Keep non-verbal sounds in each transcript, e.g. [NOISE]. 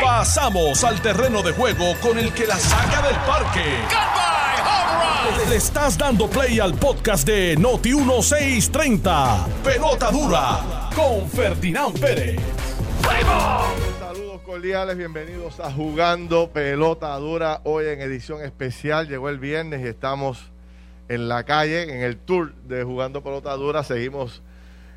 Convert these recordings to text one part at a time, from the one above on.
Pasamos al terreno de juego con el que la saca del parque. Le estás dando play al podcast de Noti 1630. Pelota dura con Ferdinand Pérez. Saludos cordiales, bienvenidos a Jugando Pelota Dura. Hoy en edición especial, llegó el viernes y estamos en la calle, en el tour de Jugando Pelota Dura. Seguimos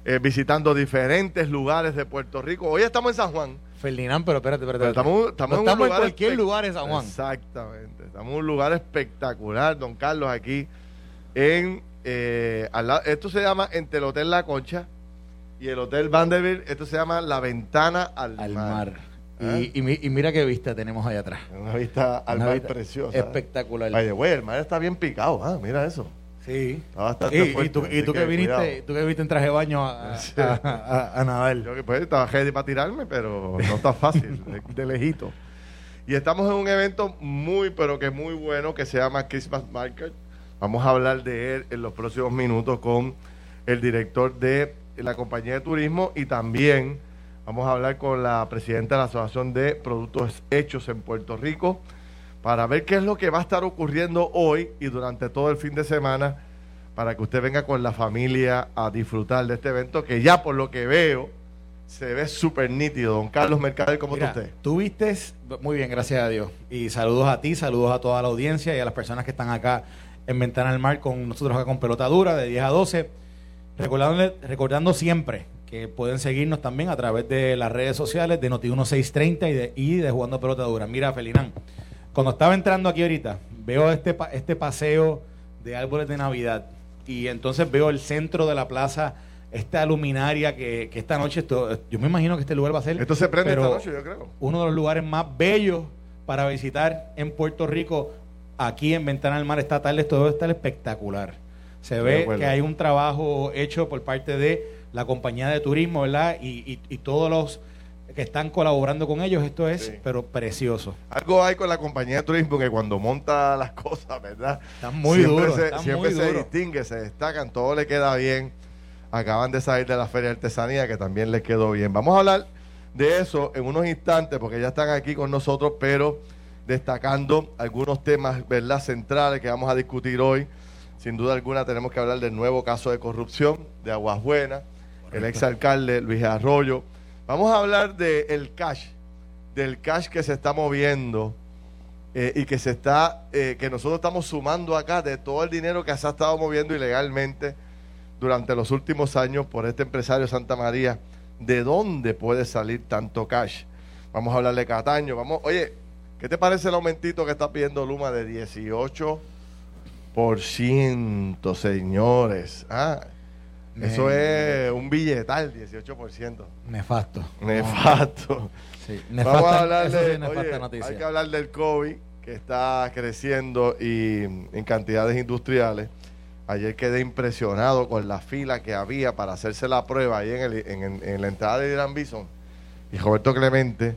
eh, visitando diferentes lugares de Puerto Rico. Hoy estamos en San Juan. Ferdinand, pero espérate, espérate. Pero estamos, estamos, No en, un estamos en cualquier lugar en San Juan. Exactamente. Estamos en un lugar espectacular, don Carlos, aquí en... eh, al lado- esto se llama entre el Hotel La Concha y el Hotel Vanderbilt. Esto se llama La Ventana al, Al Mar. mar. ¿Ah? Y, y mi- y mira qué vista tenemos allá atrás. Una vista al Una mar vista preciosa. Espectacular. Oye, güey, el mar está bien picado. Ah, mira eso. Sí. Bastante Y, y tú, y tú que, que viniste, tú que viniste en traje de baño a, [LAUGHS] a- a- a- a nadar. Yo que pues estaba ready para tirarme, pero no está fácil, [LAUGHS] de, de lejito. Y estamos en un evento muy, pero que muy bueno que se llama Christmas Market. Vamos a hablar de él en los próximos minutos con el director de la compañía de turismo y también vamos a hablar con la presidenta de la Asociación de Productos Hechos en Puerto Rico para ver qué es lo que va a estar ocurriendo hoy y durante todo el fin de semana para que usted venga con la familia a disfrutar de este evento que ya por lo que veo se ve súper nítido. Don Carlos Mercader, ¿cómo Mira, está usted? Tú vistes, muy bien, gracias a Dios. Y saludos a ti, saludos a toda la audiencia y a las personas que están acá en Ventana al Mar con nosotros acá con Pelota Dura de 10 a 12. Recordándole- recordando siempre que pueden seguirnos también a través de las redes sociales de Noti1630 y de, y de Jugando Pelota Dura. Mira, Felinán, cuando estaba entrando aquí ahorita, veo este, este paseo de árboles de Navidad y entonces veo el centro de la plaza, esta luminaria que, que esta noche, esto- yo me imagino que este lugar va a ser... Esto se prende esta noche, yo creo. uno de los lugares más bellos para visitar en Puerto Rico. Aquí en Ventana del Mar esta tarde esto debe estar espectacular. Se ve que hay un trabajo hecho por parte de la compañía de turismo, ¿verdad? Y, y- y todos los que están colaborando con ellos. Esto es, Sí. pero precioso. Algo hay con la compañía de turismo que cuando monta las [LAUGHS] cosas, ¿verdad? Están muy siempre duros. se, están siempre muy se distingue, se destacan, todo le queda bien. Acaban de salir de la Feria de Artesanía que también les quedó bien. Vamos a hablar de eso en unos instantes porque ya están aquí con nosotros, pero destacando algunos temas, ¿verdad? Centrales que vamos a discutir hoy. Sin duda alguna tenemos que hablar del nuevo caso de corrupción de Aguas Buenas, el exalcalde Luis Arroyo. Vamos a hablar del cash, del cash que se está moviendo eh, y que se está, eh, que nosotros estamos sumando acá de todo el dinero que se ha estado moviendo ilegalmente durante los últimos años por este empresario Santa María. ¿De dónde puede salir tanto cash? Vamos a hablar de Cataño. Vamos, oye, ¿qué te parece el aumentito que está pidiendo Luma de 18 por ciento, señores? Ah, eso Me- es un billetal, 18%. Nefasto. Nefasto. Sí, Vamos nefasta- a hablar sí de, es nefasta oye, noticia. hay que hablar del COVID que está creciendo y en cantidades industriales. Ayer quedé impresionado con la fila que había para hacerse la prueba ahí en, el- en- en- en la entrada de Irán Bison. Y Roberto Clemente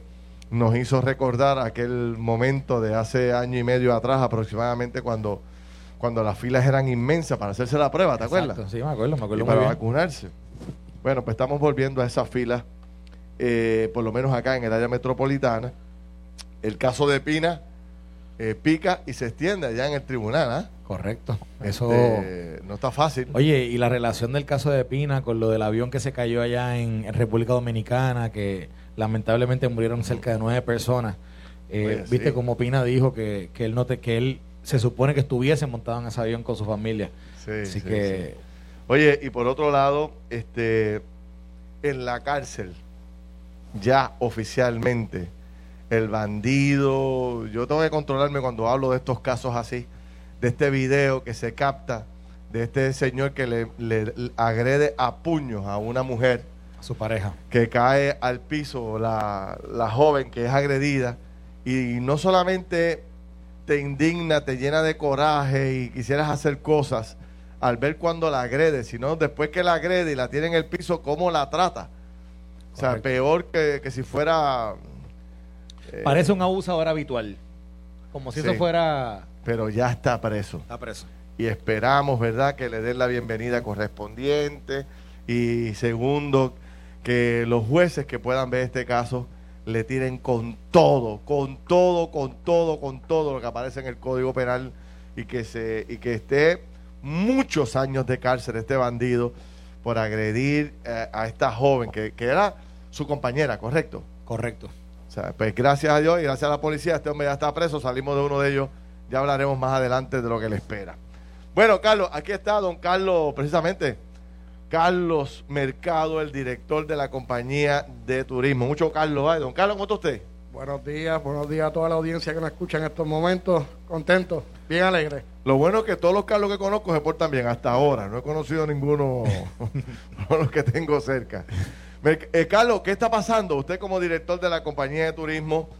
nos hizo recordar aquel momento de hace año y medio atrás aproximadamente cuando, cuando las filas eran inmensas para hacerse la prueba, ¿te acuerdas? Sí, me acuerdo, me y acuerdo muy para bien. vacunarse. Bueno, pues estamos volviendo a esa fila, eh, por lo menos acá en el área metropolitana. El caso de Pina eh, pica y se extiende allá en el tribunal. ¿ah? Correcto. Eso... Este, no está fácil. Oye, y la relación del caso de Pina con lo del avión que se cayó allá en, en República Dominicana, que lamentablemente murieron cerca de nueve personas. Eh, Oye, Viste sí. como Pina dijo que, que él no te, que él se supone que estuviese montado en ese avión con su familia. Sí, Así sí, que sí. Oye, y por otro lado, este, en la cárcel, ya oficialmente, el bandido, yo tengo que controlarme cuando hablo de estos casos así, de este video que se capta de este señor que le, le- le agrede a puños a una mujer a su pareja. que cae al piso, la, la joven que es agredida, y no solamente te indigna, te llena de coraje y quisieras hacer cosas al ver cuando la agrede, sino después que la agrede y la tiene en el piso, cómo la trata. O sea, peor que, que si fuera... eh, Parece un abusador habitual. Como si Sí. eso fuera... Pero ya está preso. Está preso. y esperamos, ¿verdad?, que le den la bienvenida correspondiente y segundo, que los jueces que puedan ver este caso le tiren con todo, con todo, con todo, con todo lo que aparece en el Código Penal y que se y que esté muchos años de cárcel este bandido por agredir eh, a esta joven que, que era su compañera, ¿correcto? Correcto. O sea, pues gracias a Dios y gracias a la policía, este hombre ya está preso, salimos de uno de ellos, ya hablaremos más adelante de lo que le espera. Bueno, Carlos, aquí está don Carlos, precisamente, Carlos Mercado, el director de la compañía de turismo. Mucho Carlos, ¿eh? don Carlos, ¿cómo está usted? Buenos días, buenos días a toda la audiencia que nos escucha en estos momentos. Contento, bien alegre. Lo bueno es que todos los Carlos que conozco se portan bien hasta ahora. No he conocido ninguno [LAUGHS] de los que tengo cerca. Eh, Carlos, ¿qué está pasando? Usted como director de la compañía de turismo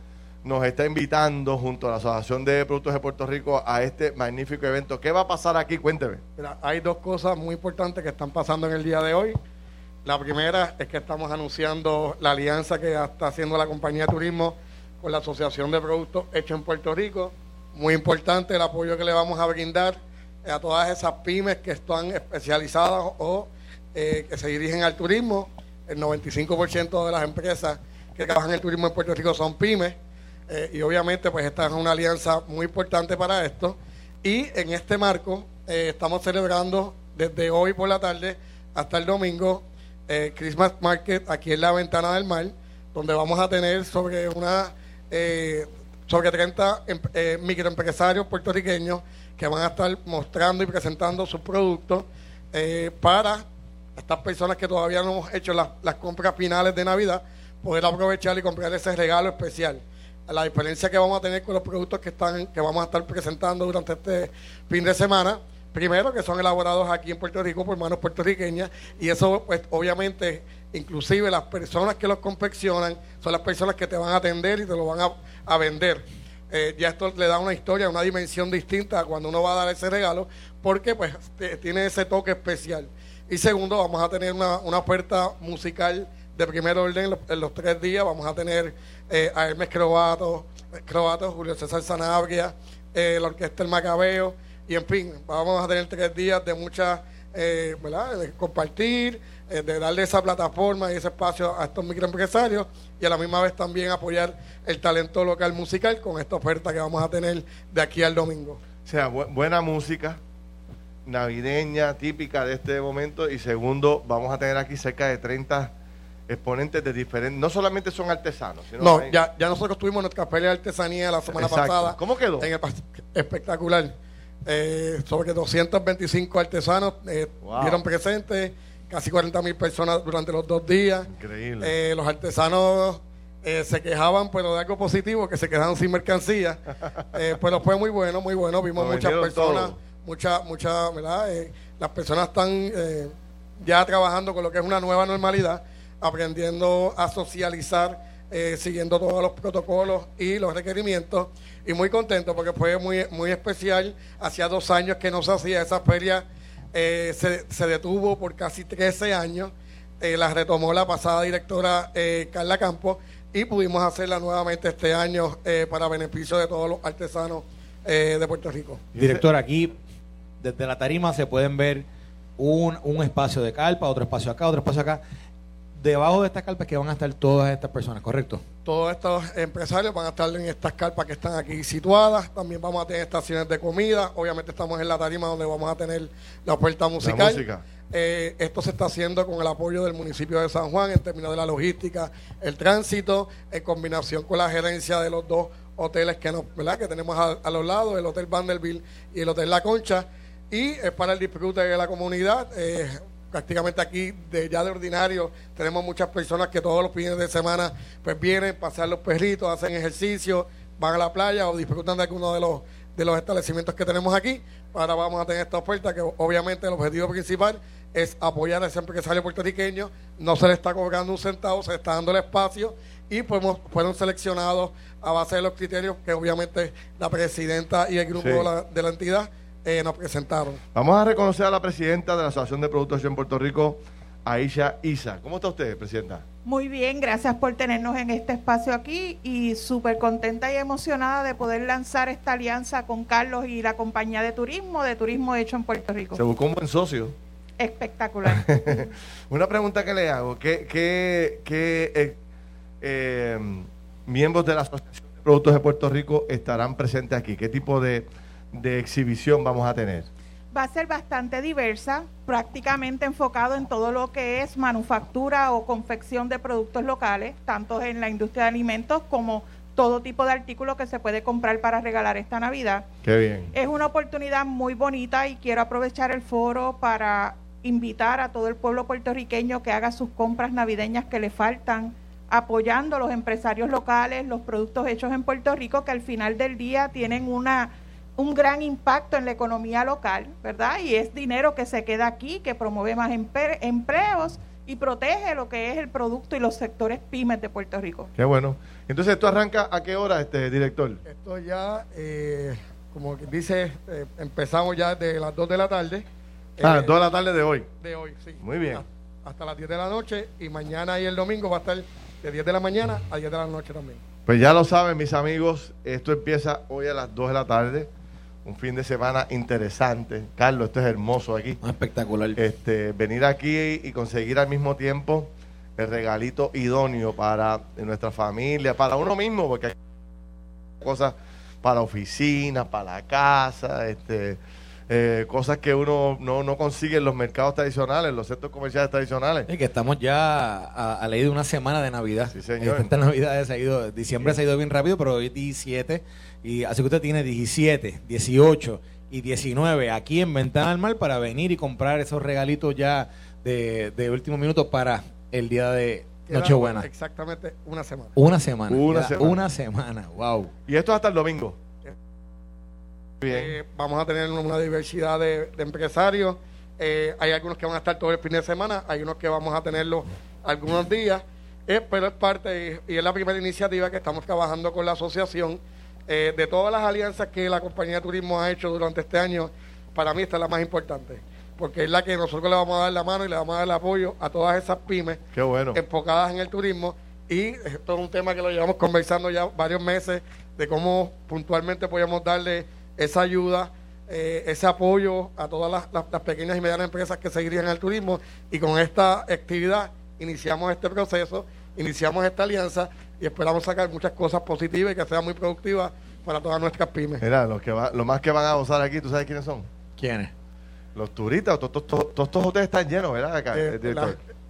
nos está invitando junto a la Asociación de Productos de Puerto Rico a este magnífico evento. ¿Qué va a pasar aquí? Cuénteme. Hay dos cosas muy importantes que están pasando en el día de hoy. La primera es que estamos anunciando la alianza que está haciendo la compañía de turismo con la Asociación de Productos Hechos en Puerto Rico. Muy importante el apoyo que le vamos a brindar a todas esas pymes que están especializadas o eh, que se dirigen al turismo el 95% de las empresas que trabajan en el turismo en Puerto Rico son pymes. Eh, y obviamente pues esta es una alianza muy importante para esto. Y en este marco eh, estamos celebrando desde hoy por la tarde hasta el domingo eh, Christmas Market aquí en la Ventana del Mar, donde vamos a tener sobre una sobre 30 em, microempresarios puertorriqueños que van a estar mostrando y presentando sus productos para estas personas que todavía no hemos hecho las, compras finales de Navidad, poder aprovechar y comprar ese regalo especial. La diferencia que vamos a tener con los productos que están que vamos a estar presentando durante este fin de semana, primero que son elaborados aquí en Puerto Rico por manos puertorriqueñas y eso pues obviamente inclusive las personas que los confeccionan son las personas que te van a atender y te lo van a, vender. Eh, ya esto le da una historia, una dimensión distinta a cuando uno va a dar ese regalo, porque pues tiene ese toque especial. Y segundo, vamos a tener una, oferta musical de primer orden en los, tres días. Vamos a tener eh, a Hermes Croato, Julio César Sanabria, eh, la Orquesta El Macabeo. Y en fin, vamos a tener tres días de mucha, eh, ¿verdad? De compartir, eh, de darle esa plataforma y ese espacio a estos microempresarios y a la misma vez también apoyar el talento local musical con esta oferta que vamos a tener de aquí al domingo. O sea, buena música, navideña típica de este momento y segundo, vamos a tener aquí cerca de 30 exponentes de diferentes, no solamente son artesanos. Sino no, ya, ya nosotros tuvimos nuestra pelea de artesanía la semana pasada. ¿Cómo quedó? espectacular. Eh, sobre 225 artesanos eh, dieron presentes, casi 40 mil personas durante los dos días. Increíble. Eh, los artesanos eh, se quejaban, pero de algo positivo, que se quedaron sin mercancía. [LAUGHS] pero fue muy bueno, muy bueno. Vimos muchas personas mucha, mucha, ¿verdad? Eh, las personas están eh, ya trabajando con lo que es una nueva normalidad, aprendiendo a socializar, eh, siguiendo todos los protocolos y los requerimientos, y muy contento porque fue muy, muy especial. Hacía dos años que no se hacía esa feria, se, se, detuvo por casi 13 años, la retomó la pasada directora Carla Campos y pudimos hacerla nuevamente este año para beneficio de todos los artesanos de Puerto Rico. Director, aquí desde la tarima se pueden ver un, un espacio de carpa, otro espacio acá, otro espacio acá. Debajo de estas carpas que van a estar todas estas personas, ¿correcto? Todos estos empresarios van a estar en estas carpas que están aquí situadas. También vamos a tener estaciones de comida. Obviamente estamos en la tarima donde vamos a tener la oferta musical. Eh, esto se está haciendo con el apoyo del municipio de San Juan en términos de la logística, el tránsito, en combinación con la gerencia de los dos hoteles que, nos, ¿verdad? que tenemos a, a los lados, el Hotel Vanderbilt y el Hotel La Concha y es para el disfrute de la comunidad. Eh, prácticamente aquí de ya de ordinario tenemos muchas personas que todos los fines de semana pues vienen, pasear los perritos, hacen ejercicio, van a la playa o disfrutan de alguno de los de los establecimientos que tenemos aquí. Ahora vamos a tener esta oferta que obviamente el objetivo principal es apoyar a ese empresario puertorriqueño. No se le está cobrando un centavo, se le está dando el espacio y fuimos, fueron seleccionados a base de los criterios que obviamente la presidenta y el grupo de la entidad eh, nos presentaron. Vamos a reconocer a la presidenta de la Asociación de Productos en Puerto Rico, Aisha Isa. ¿Cómo está usted, presidenta? Muy bien, gracias por tenernos en este espacio aquí y súper contenta y emocionada de poder lanzar esta alianza con Carlos y la compañía de turismo, de turismo hecho en Puerto Rico. Se buscó un buen socio. Espectacular. [LAUGHS] Una pregunta que le hago, ¿qué, qué, qué eh, eh, miembros de la Asociación de Productos de Puerto Rico estarán presentes aquí? ¿Qué tipo de, de exhibición vamos a tener? va a ser bastante diversa, prácticamente enfocado en todo lo que es manufactura o confección de productos locales, tanto en la industria de alimentos como todo tipo de artículos que se puede comprar para regalar esta Navidad. Qué bien. Es una oportunidad muy bonita y quiero aprovechar el foro para invitar a todo el pueblo puertorriqueño que haga sus compras navideñas que le faltan, apoyando a los empresarios locales, los productos hechos en Puerto Rico, que al final del día tienen una un gran impacto en la economía local, ¿verdad? Y es dinero que se queda aquí, que promueve más empleos y protege lo que es el producto y los sectores pymes de Puerto Rico. Qué bueno. Entonces, ¿esto arranca a qué hora, este director? Esto ya, eh, como dice, eh, empezamos ya de las 2 de la tarde. Ah, 2 de la tarde de hoy. De hoy, sí. Muy bien. Hasta las 10 de la noche y mañana y el domingo va a estar de 10 de la mañana a 10 de la noche también. Pues ya lo saben, mis amigos, esto empieza hoy a las 2 de la tarde un fin de semana interesante. Carlos, esto es hermoso aquí. Ah, espectacular. Este, venir aquí y conseguir al mismo tiempo el regalito idóneo para nuestra familia, para uno mismo, porque hay cosas para la oficina, para la casa, este, eh, cosas que uno no, no consigue en los mercados tradicionales, en los centros comerciales tradicionales. Y que estamos ya a, a ley de una semana de Navidad. Sí, señor. Esta Navidad ha ido, diciembre se ha ido bien rápido, pero hoy es 17 y así que usted tiene 17, 18 y 19 aquí en Ventana al Mar para venir y comprar esos regalitos ya de, de último minuto para el día de Nochebuena. Exactamente una semana. Una semana. Una, semana. una semana. Wow. ¿Y esto hasta el domingo? Bien. Eh, vamos a tener una diversidad de, empresarios. Eh, hay algunos que van a estar todo el fin de semana, hay unos que vamos a tenerlo algunos días, eh, pero es parte y es la primera iniciativa que estamos trabajando con la asociación de todas las alianzas que la compañía de turismo ha hecho durante este año, para mí esta es la más importante, porque es la que nosotros le vamos a dar la mano y le vamos a dar el apoyo a todas esas pymes enfocadas en el turismo. Y esto es un tema que lo llevamos conversando ya varios meses, de cómo puntualmente podemos darle esa ayuda, eh, ese apoyo a todas las, las pequeñas y medianas empresas que seguirían al turismo. Y con esta actividad iniciamos este proceso, iniciamos esta alianza y esperamos sacar muchas cosas positivas y que sean muy productivas para todas nuestras pymes. Mira, los que va, lo más que van a gozar aquí, ¿tú sabes quiénes son? ¿Quiénes? Los turistas, todos, estos hoteles están llenos, ¿verdad? Acá, eh,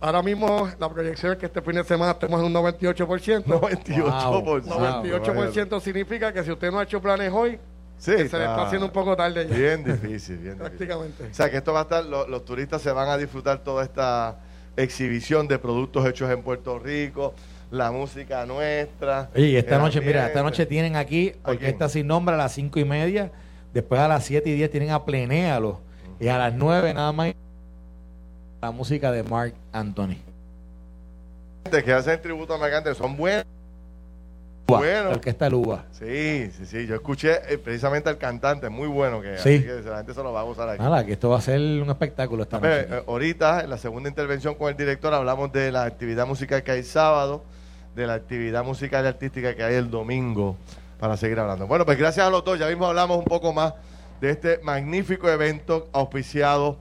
ahora mismo la proyección es que este fin de semana estemos en un 98%. 98%. 98% significa que si usted no ha hecho planes hoy, se le está haciendo un poco tarde ya. Bien difícil, bien Prácticamente. O sea que esto va a estar, los turistas se van a disfrutar toda esta exhibición de productos hechos en Puerto Rico la música nuestra. Oye, y esta noche, mira, esta noche tienen aquí Orquesta Sin Nombre a las cinco y media, después a las siete y diez tienen a Plenéalo, y a las nueve nada más la música de Mark Anthony. Que hacen tributo a Mark son buenos. Bueno. El que está Luba. Sí, sí, sí. Yo escuché eh, precisamente al cantante, muy bueno que, sí. que la gente se lo va a gozar aquí. Nada, que esto va a ser un espectáculo esta noche. Eh, ahorita, en la segunda intervención con el director, hablamos de la actividad musical que hay sábado de la actividad musical y artística que hay el domingo para seguir hablando. Bueno, pues gracias a los dos, ya mismo hablamos un poco más de este magnífico evento auspiciado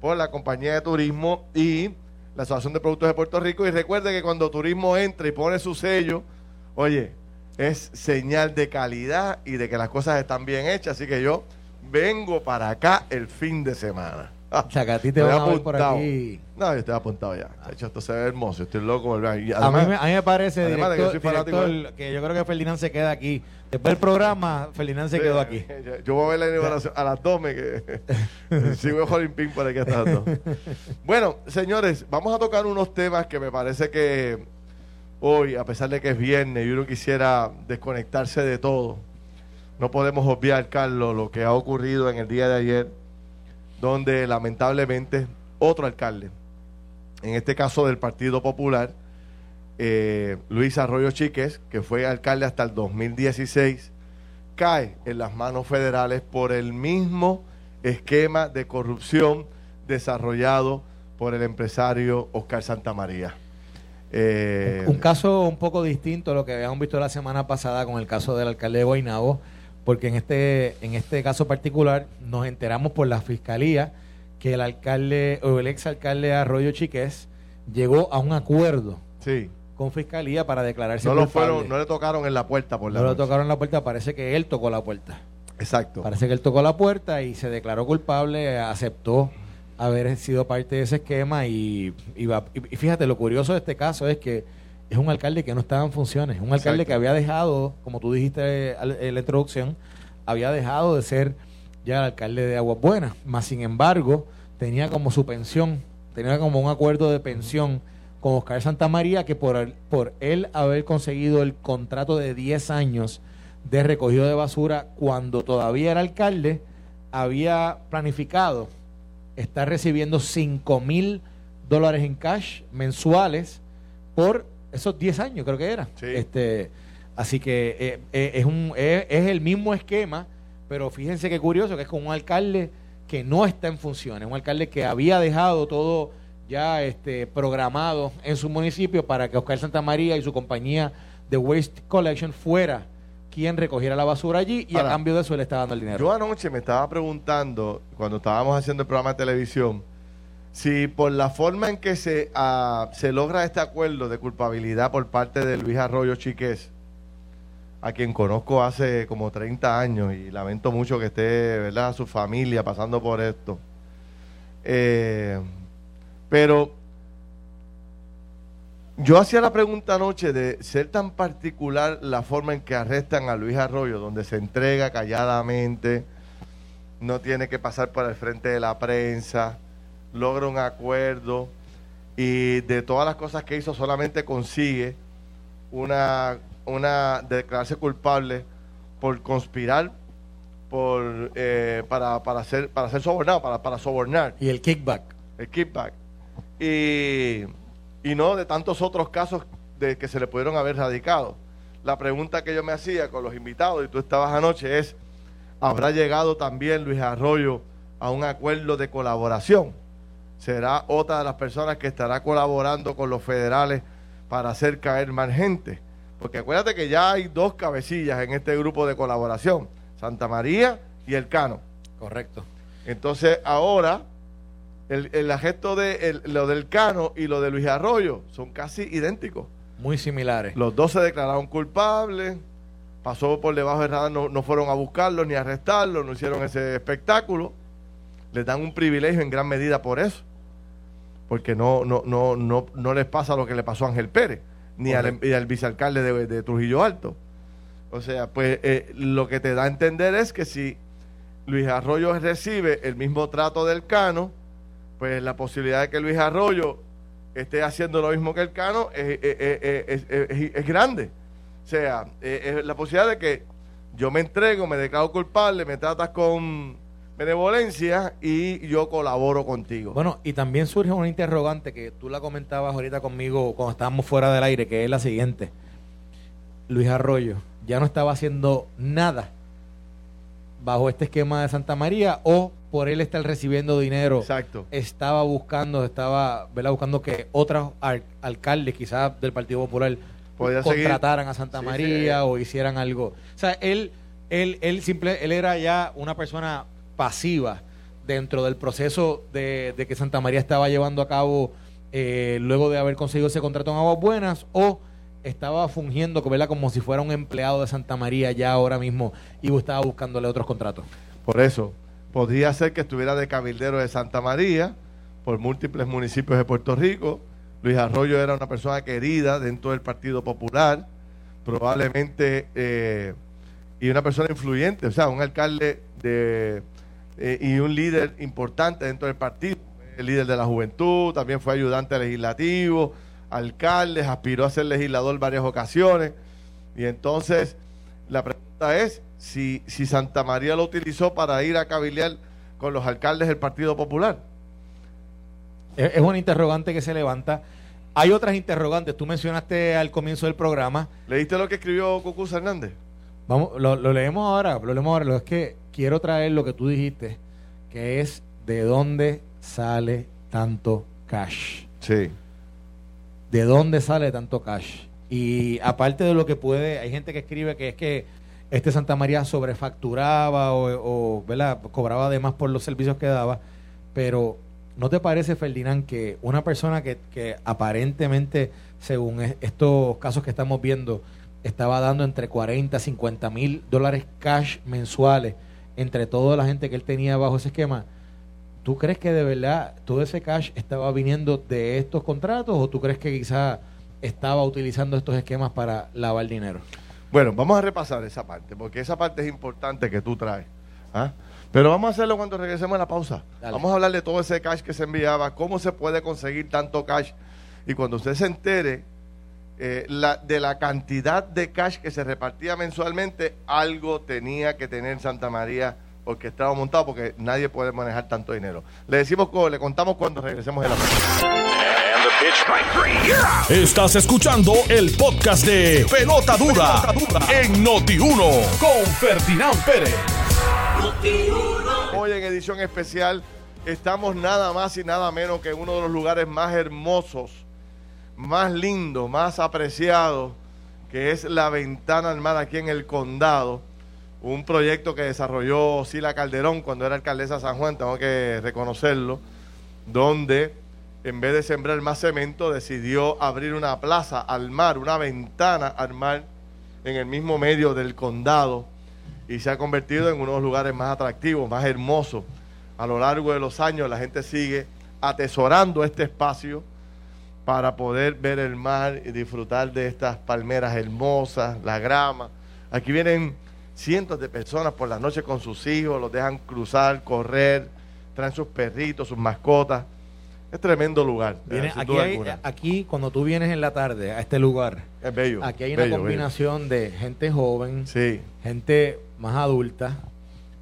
por la compañía de turismo y la Asociación de Productos de Puerto Rico. Y recuerde que cuando turismo entra y pone su sello, oye, es señal de calidad y de que las cosas están bien hechas. Así que yo vengo para acá el fin de semana. [LAUGHS] O sea, que a ti te van a ver por aquí. No, yo estoy apuntado ya. De hecho, esto se ve hermoso. estoy loco. a, mí me, a mí me parece, director, que, yo soy director, que yo creo que Ferdinand se queda aquí. Después del programa, Ferdinand se quedó aquí. Yo voy a ver la inauguración a las 2. Que sigo Ping por aquí hasta las 2. Bueno, señores, vamos a tocar unos temas que me parece que hoy, a pesar de que es viernes y uno quisiera desconectarse de todo, no podemos obviar, Carlos, lo que ha ocurrido en el día de ayer donde lamentablemente otro alcalde, en este caso del Partido Popular, eh, Luis Arroyo Chiques, que fue alcalde hasta el 2016, cae en las manos federales por el mismo esquema de corrupción desarrollado por el empresario Oscar Santamaría. Eh, un caso un poco distinto a lo que habíamos visto la semana pasada con el caso del alcalde de Guaynabo, porque en este, en este caso particular nos enteramos por la fiscalía que el alcalde o el exalcalde Arroyo Chiqués llegó a un acuerdo con fiscalía para declararse no lo culpable. fueron, no le tocaron en la puerta por la No le noche. tocaron la puerta, parece que él tocó la puerta. Exacto. Parece que él tocó la puerta y se declaró culpable, aceptó haber sido parte de ese esquema y, y va- y- fíjate, lo curioso de este caso es que es un alcalde que no estaba en funciones, un alcalde Exacto. que había dejado, como tú dijiste en la introducción, había dejado de ser ya el alcalde de Aguas Buenas, más sin embargo tenía como su pensión, tenía como un acuerdo de pensión con Oscar Santamaría que por, por él haber conseguido el contrato de 10 años de recogido de basura cuando todavía era alcalde, había planificado estar recibiendo 5 mil dólares en cash mensuales por esos 10 años, creo que era. Sí. Este, así que eh, eh, es, un, eh, es el mismo esquema, pero fíjense qué curioso que es con un alcalde que no está en funciones, un alcalde que había dejado todo ya este, programado en su municipio para que Oscar Santamaría y su compañía de Waste Collection fuera quien recogiera la basura allí y Ahora, a cambio de eso le estaba dando el dinero. Yo anoche me estaba preguntando, cuando estábamos haciendo el programa de televisión, si por la forma en que se, ah, se logra este acuerdo de culpabilidad por parte de Luis Arroyo Chiqués, a quien conozco hace como 30 años y lamento mucho que esté, ¿verdad?, su familia pasando por esto. Eh, pero yo hacía la pregunta anoche de ser tan particular la forma en que arrestan a Luis Arroyo, donde se entrega calladamente, no tiene que pasar por el frente de la prensa, logra un acuerdo y de todas las cosas que hizo solamente consigue una, una declararse culpable por conspirar por eh, para, para ser para ser sobornado, para, para sobornar Y el kickback. el kickback. Y, y no de tantos otros casos de que se le pudieron haber radicado. La pregunta que yo me hacía con los invitados, y tú estabas anoche, es, ¿habrá llegado también Luis Arroyo a un acuerdo de colaboración? ¿Será otra de las personas que estará colaborando con los federales para hacer caer más gente? Porque acuérdate que ya hay dos cabecillas en este grupo de colaboración, Santa María y el Cano. Correcto. Entonces ahora el, el gesto de el- lo del Cano y lo de Luis Arroyo son casi idénticos. Muy similares. Los dos se declararon culpables, pasó por debajo del radar, no, no fueron a buscarlo ni a arrestarlo, no hicieron ese espectáculo. Les dan un privilegio en gran medida por eso. Porque no, no, no, no, no les pasa lo que le pasó a Ángel Pérez, ni al, y al vicealcalde de, de Trujillo Alto. O sea, pues eh, lo que te da a entender es que si Luis Arroyo recibe el mismo trato del Cano, pues la posibilidad de que Luis Arroyo esté haciendo lo mismo que el Cano es, grande. O sea, eh, es la posibilidad de que yo me entrego, me declaro culpable, me tratas con benevolencia y yo colaboro contigo. Bueno, y también surge una interrogante que tú la comentabas ahorita conmigo cuando estábamos fuera del aire, que es la siguiente. Luis Arroyo ya no estaba haciendo nada bajo este esquema de Santa María o por él estar recibiendo dinero Exacto. estaba buscando, estaba ¿verdad? buscando que otros al- alcaldes quizás del Partido Popular Podía seguir. contrataran a Santa Sí, María sí. o hicieran algo. O sea, él, él, él simple, él era ya una persona pasiva dentro del proceso de, de que Santa María estaba llevando a cabo eh, luego de haber conseguido ese contrato en Aguas Buenas o estaba fungiendo ¿verdad? como si fuera un empleado de Santa María ya ahora mismo y estaba buscándole otros contratos. Por eso, podría ser que estuviera de cabildero de Santa María, por múltiples municipios de Puerto Rico. Luis Arroyo era una persona querida dentro del Partido Popular, probablemente, eh, y una persona influyente, o sea, un alcalde de, eh, y un líder importante dentro del partido, el líder de la juventud, también fue ayudante legislativo, alcalde, aspiró a ser legislador varias ocasiones, y entonces la pregunta es si, si Santa María lo utilizó para ir a cabildear con los alcaldes del Partido Popular. Es, es una interrogante que se levanta. Hay otras interrogantes. Tú mencionaste al comienzo del programa. ¿Leíste lo que escribió Cucuza Hernández? Vamos, lo, lo leemos ahora, lo leemos ahora. Lo es que quiero traer lo que tú dijiste, que es de dónde sale tanto cash. Sí. ¿De dónde sale tanto cash? Y aparte de lo que puede, hay gente que escribe que es que este Santa María sobrefacturaba o, cobraba además por los servicios que daba, pero ¿no te parece, Ferdinand, que una persona que, que aparentemente, según es- estos casos que estamos viendo, estaba dando entre 40 y 50 mil dólares cash mensuales entre toda la gente que él tenía bajo ese esquema? ¿Tú crees que de verdad todo ese cash estaba viniendo de estos contratos o tú crees que quizá estaba utilizando estos esquemas para lavar dinero? Bueno, vamos a repasar esa parte, porque esa parte es importante que tú traes. ¿ah? Pero vamos a hacerlo cuando regresemos a la pausa. Dale. Vamos a hablar de todo ese cash que se enviaba, cómo se puede conseguir tanto cash. Y cuando usted se entere eh, la- de la cantidad de cash que se repartía mensualmente, algo tenía que tener Santa María porque estaba montado, porque nadie puede manejar tanto dinero. Le decimos, le contamos cuando regresemos de la pausa. Estás escuchando el podcast de Pelota Dura, en Noti1 con Ferdinand Pérez. Hoy en edición especial estamos nada más y nada menos que en uno de los lugares más hermosos, más lindos, más apreciados, que es la Ventana al Mar aquí en el condado. Un proyecto que desarrolló Sila Calderón cuando era alcaldesa de San Juan, tengo que reconocerlo, donde en vez de sembrar más cemento decidió abrir una plaza al mar, una ventana al mar en el mismo medio del condado y se ha convertido en uno de los lugares más atractivos, más hermosos. A lo largo de los años la gente sigue atesorando este espacio para poder ver el mar y disfrutar de estas palmeras hermosas, la grama. Aquí vienen cientos de personas por la noche con sus hijos, los dejan cruzar, correr, traen sus perritos, sus mascotas. Es tremendo lugar. Viene- aquí, hay- cuando tú vienes en la tarde a este lugar, es bello. aquí hay una bello. combinación de gente joven, Sí, gente más adulta,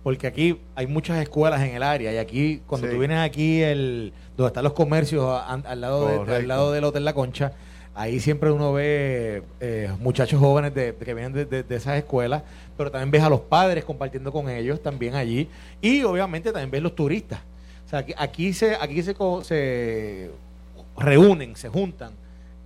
porque aquí hay muchas escuelas en el área y aquí, cuando Sí. tú vienes aquí, el, donde están los comercios al, lado de- Correcto. al lado del Hotel La Concha, ahí siempre uno ve eh, muchachos jóvenes de, que vienen de, de- de esas escuelas, pero también ves a los padres compartiendo con ellos también allí y obviamente también ves los turistas. O sea, aquí, aquí se, aquí se, se reúnen, se juntan,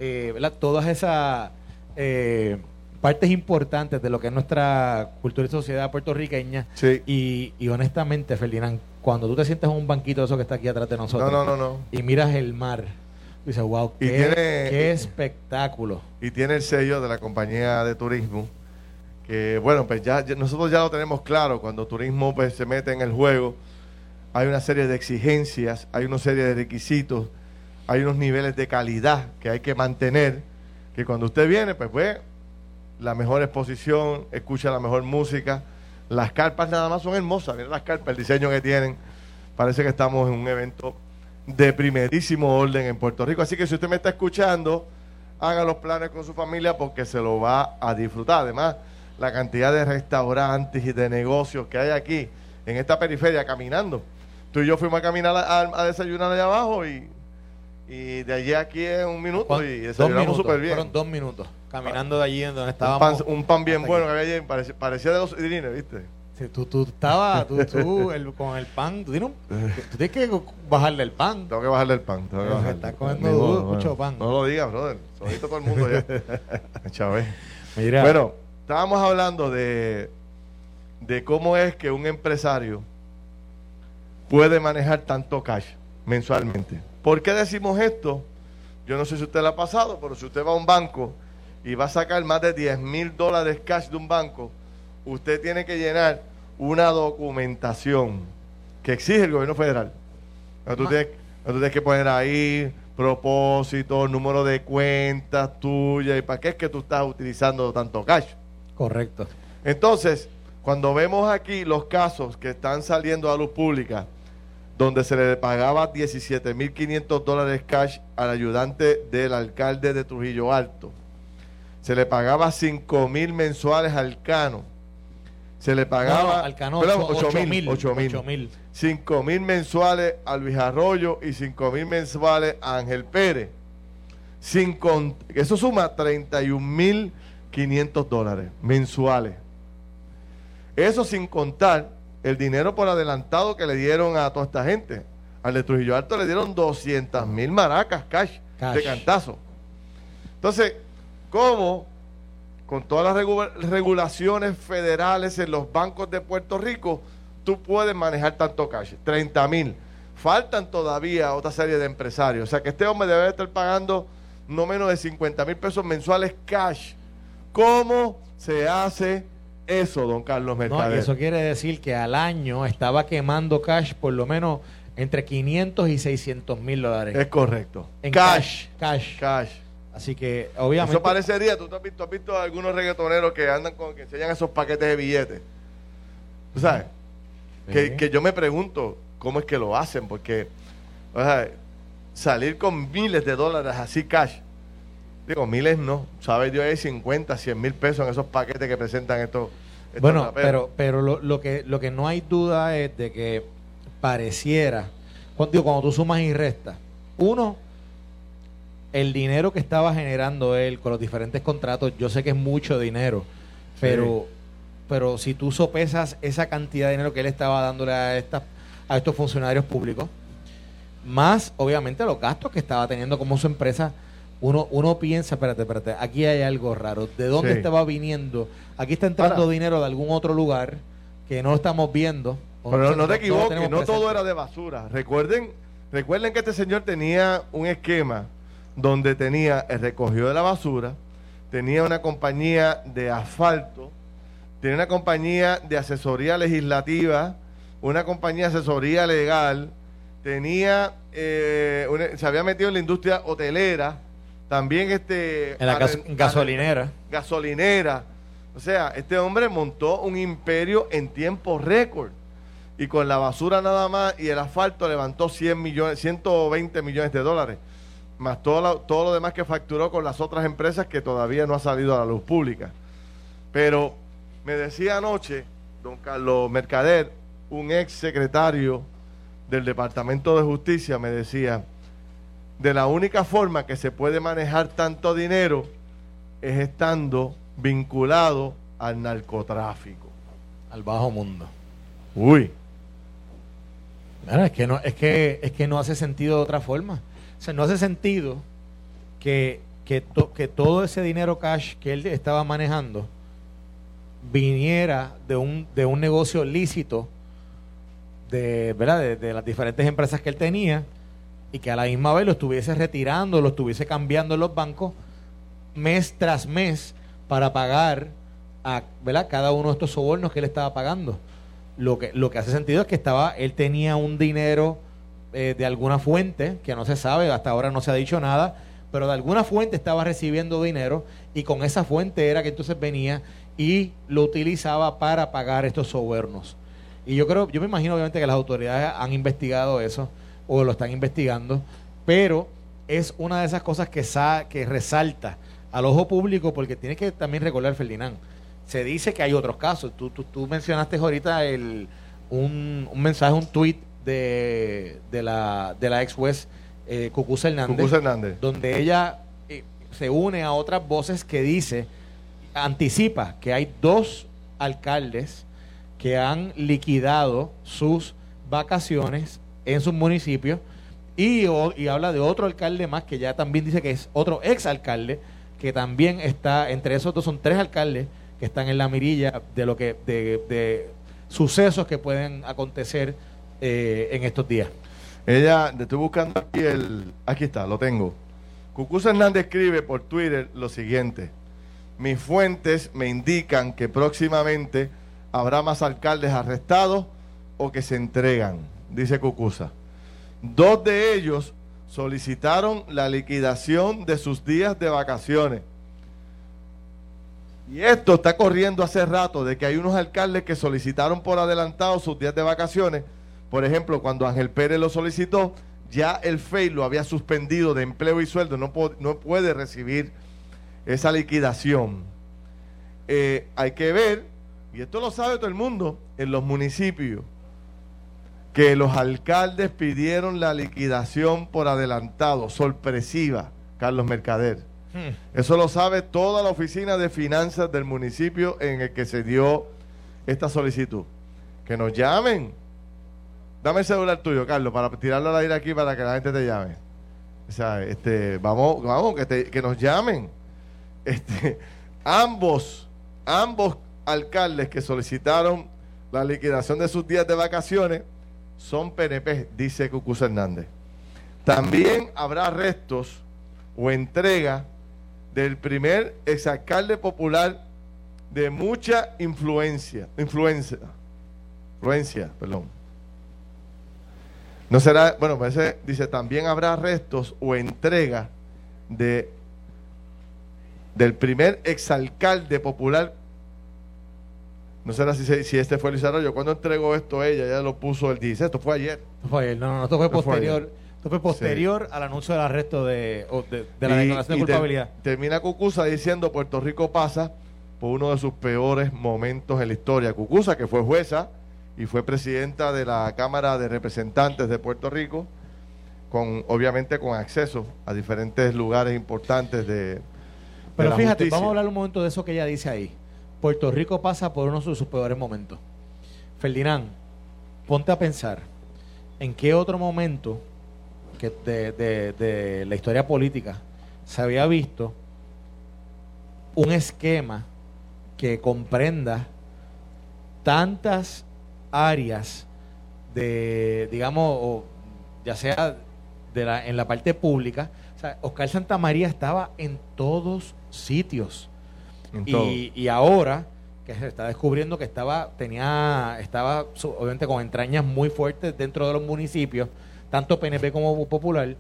eh, todas esas eh, partes importantes de lo que es nuestra cultura y sociedad puertorriqueña. sí. Y, y honestamente, Ferdinand, cuando tú te sientes en un banquito de eso que está aquí atrás de nosotros No, no, no, no. y miras el mar, dices, wow, Y qué, tiene- qué espectáculo. y tiene el sello de la compañía de turismo que bueno pues ya, ya- nosotros ya lo tenemos claro cuando turismo pues se mete en el juego hay una serie de exigencias hay una serie de requisitos hay unos niveles de calidad que hay que mantener que cuando usted viene pues ve la mejor exposición escucha la mejor música las carpas nada más son hermosas miren las carpas el diseño que tienen parece que estamos en un evento de primerísimo orden en Puerto Rico así que si usted me está escuchando haga los planes con su familia porque se lo va a disfrutar. Además, la cantidad de restaurantes y de negocios que hay aquí en esta periferia caminando. Tú y yo fuimos a caminar a, a desayunar allá abajo y, y de allí a aquí es un minuto y desayunamos súper bien. fueron dos minutos caminando de allí en donde Un estábamos. pan, un pan bien bueno aquí. que había allí, parecía, parecía de los dirines, ¿viste? Sí, tú, tú estabas, tú, tú, el- con el pan, tú tienes, un- tú tienes que bajarle el pan. Tengo que bajarle el pan. Tengo que bajarle. está comiendo duro, mucho pan. No lo digas, brother. Solito todo el mundo ya. [LAUGHS] Chávez. Mira, Bueno, estábamos hablando de, de cómo es que un empresario puede manejar tanto cash mensualmente. ¿Por qué decimos esto? Yo no sé si usted lo ha pasado, pero si usted va a un banco y va a sacar más de 10 mil dólares cash de un banco, usted tiene que llenar una documentación que exige el gobierno federal. Tú tienes, tú tienes que poner ahí propósito, número de cuentas tuya y para qué es que tú estás utilizando tanto cash. correcto. Entonces, cuando vemos aquí los casos que están saliendo a luz pública, donde se le pagaba 17.500 dólares cash al ayudante del alcalde de Trujillo Alto, se le pagaba 5.000 mensuales al Cano, se le pagaba No, no, al Cano, perdón, ocho- 8.000, ocho mil, 8.000, ocho mil. 5.000 mensuales a Luis Arroyo y 5.000 mensuales a Ángel Pérez. Sin cont- eso suma 31.500 dólares mensuales. Eso sin contar el dinero por adelantado que le dieron a toda esta gente. Al de Trujillo Alto le dieron 200 mil maracas cash, Cash. de cantazo. Entonces, ¿cómo con todas las regu- regulaciones federales en los bancos de Puerto Rico tú puedes manejar tanto cash? 30 mil. faltan todavía otra serie de empresarios. O sea que este hombre debe estar pagando no menos de 50 mil pesos mensuales cash. ¿Cómo se hace eso, don Carlos Mercader? eso quiere decir que al año estaba quemando cash por lo menos entre 500 y 600 mil dólares. Es correcto. En cash. Cash. Cash. Así que, obviamente. Eso parecería, tú has visto, has visto algunos reggaetoneros que andan con, que enseñan esos paquetes de billetes. ¿Tú sabes? Que, que, yo me pregunto cómo es que lo hacen, porque o sea, salir con miles de dólares así cash, digo, miles no, sabes, yo hay 50, 100 mil pesos en esos paquetes que presentan estos. bueno, pero, pero lo, lo, que, lo que no hay duda es de que pareciera, cuando, cuando tú sumas y restas, uno, el dinero que estaba generando él con los diferentes contratos, yo sé que es mucho dinero, pero, pero si tú sopesas esa cantidad de dinero que él estaba dándole a, estas a estos funcionarios públicos, más obviamente los gastos que estaba teniendo como su empresa, uno, uno piensa, espérate, espérate, aquí hay algo raro. ¿De dónde estaba viniendo? Aquí está entrando dinero de algún otro lugar que no estamos viendo. Pero no, te equivoques, no todo era de basura. Recuerden, recuerden que este señor tenía un esquema donde tenía el recogido de la basura, tenía una compañía de asfalto, tenía una compañía de asesoría legislativa, una compañía de asesoría legal, tenía, eh, se había metido en la industria hotelera, también este... En la gasolinera. Gasolinera. O sea, este hombre montó un imperio en tiempo récord. Y con la basura nada más y el asfalto levantó 100 millones, 120 millones de dólares. Más todo lo, todo lo demás que facturó con las otras empresas que todavía no ha salido a la luz pública. Pero me decía anoche don Carlos Mercader, un ex secretario del Departamento de Justicia, me decía, de la única forma que se puede manejar tanto dinero es estando vinculado al narcotráfico. Al bajo mundo. Uy. es que no, es que, es que no hace sentido de otra forma. O sea, no hace sentido que, que, que todo ese dinero cash que él estaba manejando viniera de un, de un negocio lícito de, ¿verdad? De, las diferentes empresas que él tenía y que a la misma vez lo estuviese retirando, lo estuviese cambiando en los bancos mes tras mes para pagar a ¿verdad? cada uno de estos sobornos que él estaba pagando. Lo que, lo que hace sentido es que estaba, él tenía un dinero eh, de alguna fuente, que no se sabe, hasta ahora no se ha dicho nada, pero de alguna fuente estaba recibiendo dinero y con esa fuente era que entonces venía y lo utilizaba para pagar estos sobornos. Y yo creo, yo me imagino obviamente que las autoridades han investigado eso o lo están investigando, pero es una de esas cosas que, que resalta al ojo público porque tiene que también recordar Ferdinand. Se dice que hay otros casos. Tú, tú, mencionaste ahorita el, un, mensaje, un tweet de, de, la, de la ex juez eh, Cucuza Hernández, Hernández, donde ella eh, se une a otras voces que dice, anticipa que hay dos alcaldes que han liquidado sus vacaciones en sus municipios y, y, habla de otro alcalde más que ya también dice que es otro ex alcalde que también está, entre esos dos son tres alcaldes que están en la mirilla de lo que, de, sucesos que pueden acontecer eh, en estos días. Ella, estoy buscando aquí el, aquí está, lo tengo. Cucuza Hernández escribe por Twitter lo siguiente. Mis fuentes me indican que próximamente habrá más alcaldes arrestados o que se entregan, dice Cucusa. Dos de ellos solicitaron la liquidación de sus días de vacaciones. Y esto está corriendo hace rato de que hay unos alcaldes que solicitaron por adelantado sus días de vacaciones. Por ejemplo, cuando Ángel Pérez lo solicitó, ya el FEI lo había suspendido de empleo y sueldo, no, no puede recibir esa liquidación. Eh, hay que ver y esto lo sabe todo el mundo, en los municipios, que los alcaldes pidieron la liquidación por adelantado, sorpresiva, Carlos Mercader. Hmm. Eso lo sabe toda la oficina de finanzas del municipio en el que se dio esta solicitud. Que nos llamen. Dame el celular tuyo, Carlos, para tirarlo al aire aquí para que la gente te llame. O sea, este, vamos, vamos, que, que nos llamen. Este, ambos, ambos alcaldes que solicitaron la liquidación de sus días de vacaciones son PNP, dice Cucuza Hernández. También habrá arrestos o entrega del primer exalcalde popular de mucha influencia, influencia, influencia, perdón. No será, bueno, parece, dice, también habrá arrestos o entrega de del primer exalcalde popular. No será si, si este fue Luis Arroyo. Cuando entregó esto ella, ya lo puso el 16. Esto fue ayer. Esto fue ayer. No, no, esto fue Esto posterior. esto fue posterior al anuncio del arresto de, de, de la Y- declaración de culpabilidad. termina Cucusa diciendo Puerto Rico pasa por uno de sus peores momentos en la historia. Cucusa, que fue jueza y fue presidenta de la Cámara de Representantes de Puerto Rico, con obviamente con acceso a diferentes lugares importantes de, de Pero la fíjate, justicia. vamos a hablar un momento de eso que ella dice ahí. Puerto Rico pasa por uno de sus peores momentos. Ferdinand, ponte a pensar en qué otro momento que de, la historia política se había visto un esquema que comprenda tantas áreas de, digamos, ya sea de la, en la parte pública. O sea, Oscar Santamaría estaba en todos sitios. Y, y ahora que se está descubriendo que estaba, tenía, estaba obviamente con entrañas muy fuertes dentro de los municipios, tanto PNP como Popular,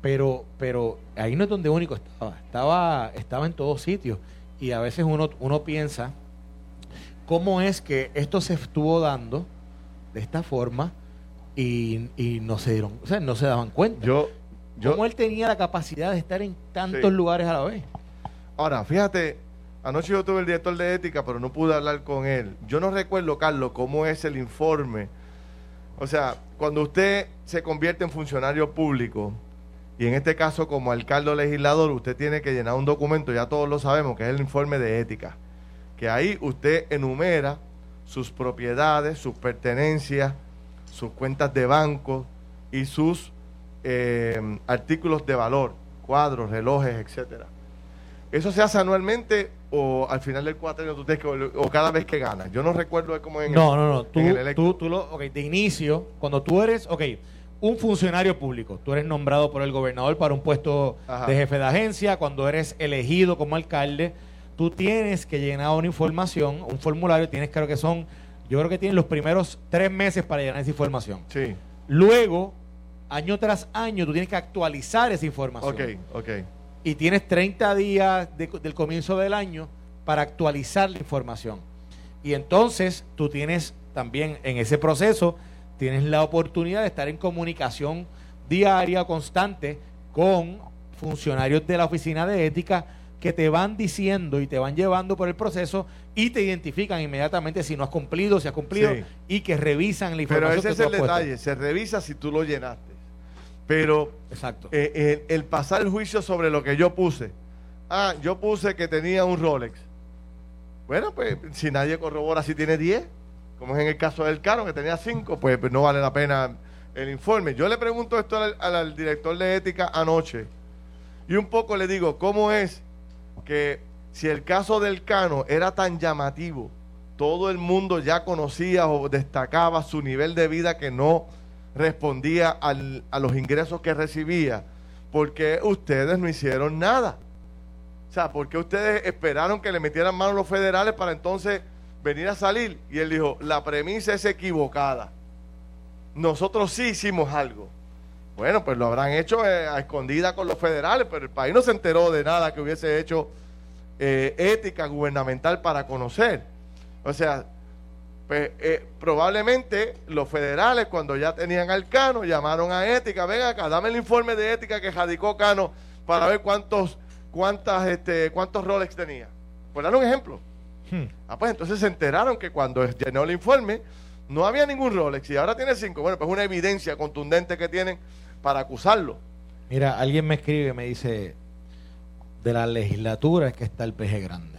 pero, pero ahí no es donde único estaba, estaba, estaba en todos sitios. Y a veces uno, uno piensa cómo es que esto se estuvo dando de esta forma y, y no se dieron, o sea, no se daban cuenta. Yo, yo, cómo él tenía la capacidad de estar en tantos Sí. lugares a la vez. Ahora, fíjate, anoche yo tuve el director de ética, pero no pude hablar con él. Yo no recuerdo, Carlos, cómo es el informe. O sea, cuando usted se convierte en funcionario público, y en este caso como alcalde o legislador, usted tiene que llenar un documento, ya todos lo sabemos, que es el informe de ética. Que ahí usted enumera sus propiedades, sus pertenencias, sus cuentas de banco y sus eh, artículos de valor, cuadros, relojes, etcétera. ¿Eso se hace anualmente o al final del cuatrenio tú tienes que, o cada vez que ganas? Yo no recuerdo cómo en No, el- no, no. Tú, el tú, tú lo, ok, de inicio, cuando tú eres, ok, un funcionario público, tú eres nombrado por el gobernador para un puesto Ajá. de jefe de agencia, cuando eres elegido como alcalde, tú tienes que llenar una información, un formulario, tienes creo que son, yo creo que tienes los primeros tres meses para llenar esa información. Sí, Luego, año tras año, tú tienes que actualizar esa información. ok, ok. Y tienes 30 días de- del comienzo del año para actualizar la información. Y entonces tú tienes también en ese proceso, tienes la oportunidad de estar en comunicación diaria, constante, con funcionarios de la oficina de ética que te van diciendo y te van llevando por el proceso y te identifican inmediatamente si no has cumplido, si has cumplido Sí. y que revisan la Pero información ese que es tú el puesto. detalle, se revisa si tú lo llenaste. Pero Exacto. eh, el, el pasar el juicio sobre lo que yo puse. Ah, yo puse que tenía un Rolex. Bueno, pues si nadie corrobora si tiene 10, como es en el caso del Caro, que tenía 5, pues, pues no vale la pena el informe. Yo le pregunto esto al, al- al director de ética anoche y un poco le digo, ¿cómo es que si el caso del Cano era tan llamativo, todo el mundo ya conocía o destacaba su nivel de vida que no respondía al- a los ingresos que recibía, porque ustedes no hicieron nada? O sea, ¿por qué ustedes esperaron que le metieran mano los federales para entonces venir a salir? Y él dijo, la premisa es equivocada. Nosotros sí hicimos algo. Bueno, pues lo habrán hecho eh, a escondida con los federales, pero el país no se enteró de nada que hubiese hecho eh, ética gubernamental para conocer. O sea, pues, eh, probablemente los federales, cuando ya tenían al Cano, llamaron a ética, ven acá, dame el informe de ética que radicó Cano para ver cuántos, cuántas, este, cuántos Rolex tenía. Por dar un ejemplo. Hmm. Ah, pues entonces se enteraron que cuando llenó el informe no había ningún Rolex y ahora tiene cinco. Bueno, pues una evidencia contundente que tienen para acusarlo. Mira, alguien me escribe y me dice, de la legislatura es que está el peje grande.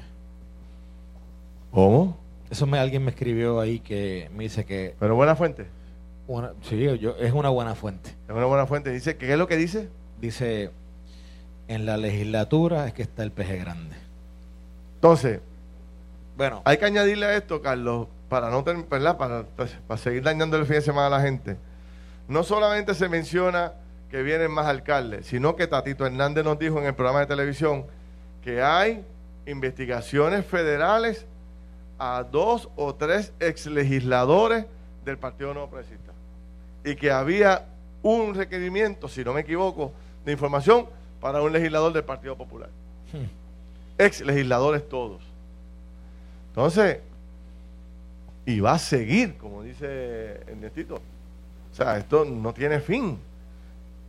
¿Cómo? Eso me, alguien me escribió ahí que me dice que Pero buena fuente. una, sí, yo, es una buena fuente. Es una buena fuente. Dice, ¿qué es lo que dice? Dice, en la legislatura es que está el peje grande. Entonces, Bueno, hay que añadirle a esto, Carlos, para no Para, pues, para seguir dañando el fin de semana a la gente, no solamente se menciona que vienen más alcaldes, sino que Tatito Hernández nos dijo en el programa de televisión que hay investigaciones federales a dos o tres ex legisladores del Partido No Progresista y que había un requerimiento, si no me equivoco, de información para un legislador del Partido Popular. Hmm. Ex legisladores todos. Entonces, y va a seguir, como dice Ernestito. O sea, esto no tiene fin.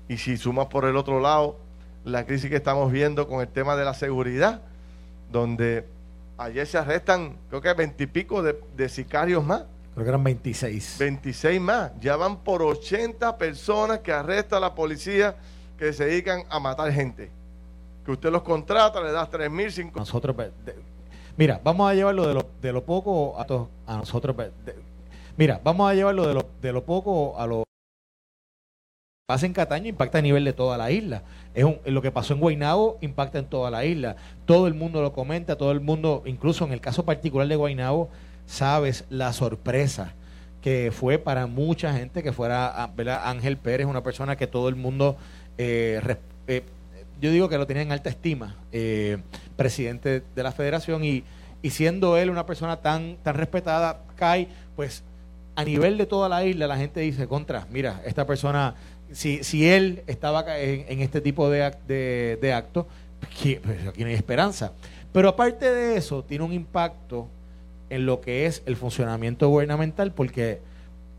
Y si sumas por el otro lado la crisis que estamos viendo con el tema de la seguridad, donde ayer se arrestan, creo que veintipico de, de sicarios más. Creo que eran 26. 26 más. Ya van por 80 personas que arresta la policía que se dedican a matar gente. Que usted los contrata, le das 3 mil, 5 Nosotros, mira, vamos a llevarlo de lo, de lo poco a, a nosotros. mira, vamos a llevarlo de lo, de lo poco a lo pasa en Cataño impacta a nivel de toda la isla. Es lo que pasó en Guaynabo impacta en toda la isla. Todo el mundo lo comenta, todo el mundo, incluso en el caso particular de Guaynabo, sabes la sorpresa que fue para mucha gente que fuera Ángel Pérez, una persona que todo el mundo, eh, eh, yo digo que lo tenía en alta estima, eh, presidente de la federación, y, y siendo él una persona tan, tan respetada, cae, pues a nivel de toda la isla la gente dice, contra, mira, esta persona si, si él estaba en, este tipo de, de, de actos, pues aquí no hay esperanza. Pero aparte de eso, tiene un impacto en lo que es el funcionamiento gubernamental, porque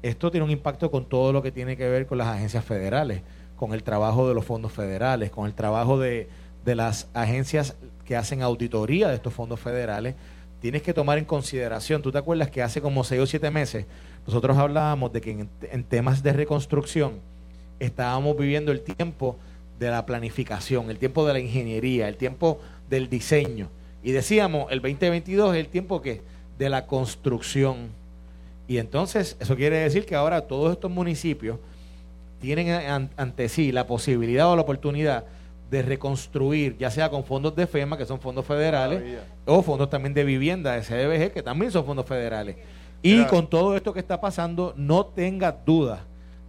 esto tiene un impacto con todo lo que tiene que ver con las agencias federales, con el trabajo de los fondos federales, con el trabajo de, de las agencias que hacen auditoría de estos fondos federales. Tienes que tomar en consideración, tú te acuerdas que hace como seis o siete meses nosotros hablábamos de que en temas de reconstrucción, estábamos viviendo el tiempo de la planificación, el tiempo de la ingeniería, el tiempo del diseño. Y decíamos, el 2022 es el tiempo que de la construcción. Y entonces, eso quiere decir que ahora todos estos municipios tienen ante sí la posibilidad o la oportunidad de reconstruir, ya sea con fondos de FEMA, que son fondos federales, o fondos también de vivienda, de CDBG, que también son fondos federales. Y con todo esto que está pasando, no tenga duda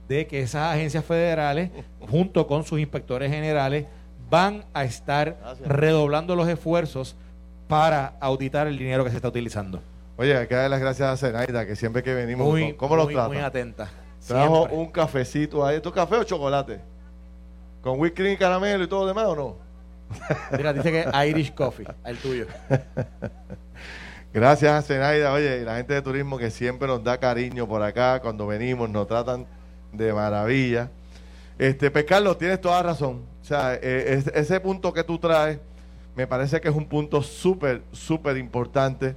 de que esas agencias federales, [LAUGHS] junto con sus inspectores generales, van a estar redoblando los esfuerzos para auditar el dinero que se está utilizando. Oye, hay que darle las gracias a Zenaida, que siempre que venimos, muy, ¿cómo lo trata? Muy atenta. Trajo un cafecito ahí. ¿Esto café o chocolate? ¿Con whisky y caramelo y todo lo demás o no? [LAUGHS] Mira, dice que Irish Coffee, el tuyo. [LAUGHS] Gracias a Zenaida, oye, y la gente de turismo que siempre nos da cariño por acá, cuando venimos nos tratan de maravilla. Este, pues Carlos, tienes toda razón. O sea, eh, ese punto que tú traes me parece que es un punto súper, súper importante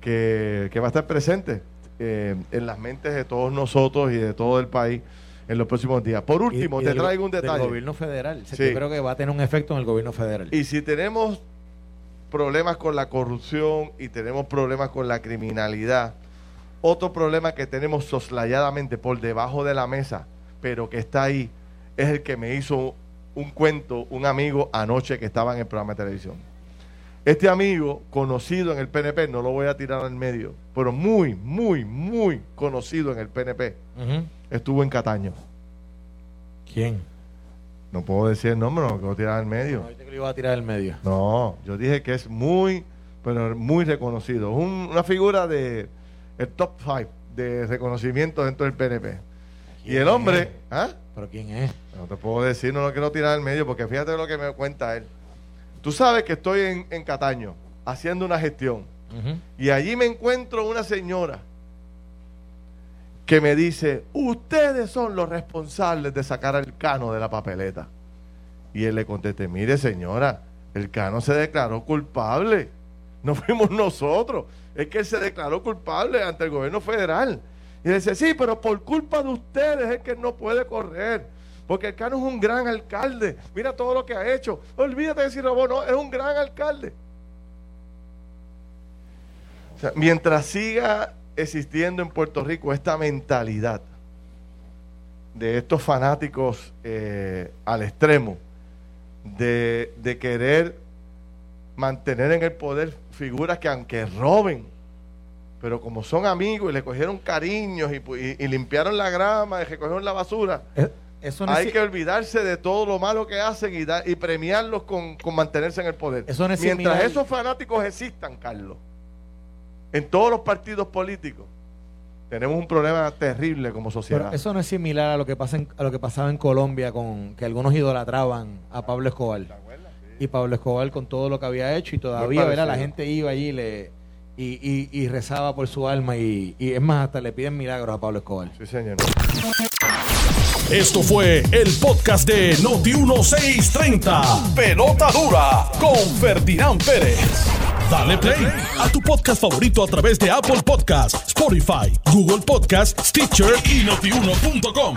que, va a estar presente eh, en las mentes de todos nosotros y de todo el país en los próximos días. Por último, te traigo un detalle. El gobierno federal. Yo creo que va a tener un efecto en el gobierno federal. Y si tenemos problemas con la corrupción y tenemos problemas con la criminalidad, otro problema que tenemos soslayadamente por debajo de la mesa, pero que está ahí, es el que me hizo un cuento un amigo anoche que estaba en el programa de televisión. Este amigo, conocido en el PNP, no lo voy a tirar al medio, pero muy, muy, muy conocido en el PNP, estuvo en Cataño. ¿Quién? No puedo decir el nombre, no lo quiero tirar al medio. No, que lo iba a tirar al medio. No, yo dije que es muy, pero muy reconocido. una figura de, el top 5 de reconocimiento dentro del PNP. Y el hombre, ¿ah? ¿Pero quién es? No te puedo decir, no lo quiero tirar al medio porque fíjate lo que me cuenta él. Tú sabes que estoy en, Cataño haciendo una gestión y allí me encuentro una señora que me dice, ustedes son los responsables de sacar al cano de la papeleta. Y él le conteste, mire señora, el cano se declaró culpable, no fuimos nosotros es que él se declaró culpable ante el gobierno federal. Y dice, sí, pero por culpa de ustedes es que no puede correr. Porque el Cano es un gran alcalde. Mira todo lo que ha hecho. Olvídate de si robó, no, es un gran alcalde. mientras siga existiendo en Puerto Rico esta mentalidad de estos fanáticos eh, al extremo, de querer mantener en el poder figuras que aunque roben, Pero como son amigos y le cogieron cariños y, y- y limpiaron la grama y recogieron la basura, Eh, Eso no, hay que olvidarse de todo lo malo que hacen y, dar- y premiarlos con, con mantenerse en el poder. Eso no es Mientras similar- esos fanáticos existan, Carlos, en todos los partidos políticos, tenemos un problema terrible como sociedad. pero eso no es similar a lo que pasa en- a lo que pasaba en Colombia con que algunos idolatraban a Pablo Escobar. Y Pablo Escobar con todo lo que había hecho y todavía ¿verdad? la gente iba allí y le y, y- y rezaba por su alma y, y es más hasta le piden milagros a Pablo Escobar. Sí, señor. Esto fue el podcast de Noti1630. Pelota dura con Ferdinand Pérez. Dale play a tu podcast favorito a través de Apple Podcasts, Spotify, Google Podcasts, Stitcher y notiuno.com.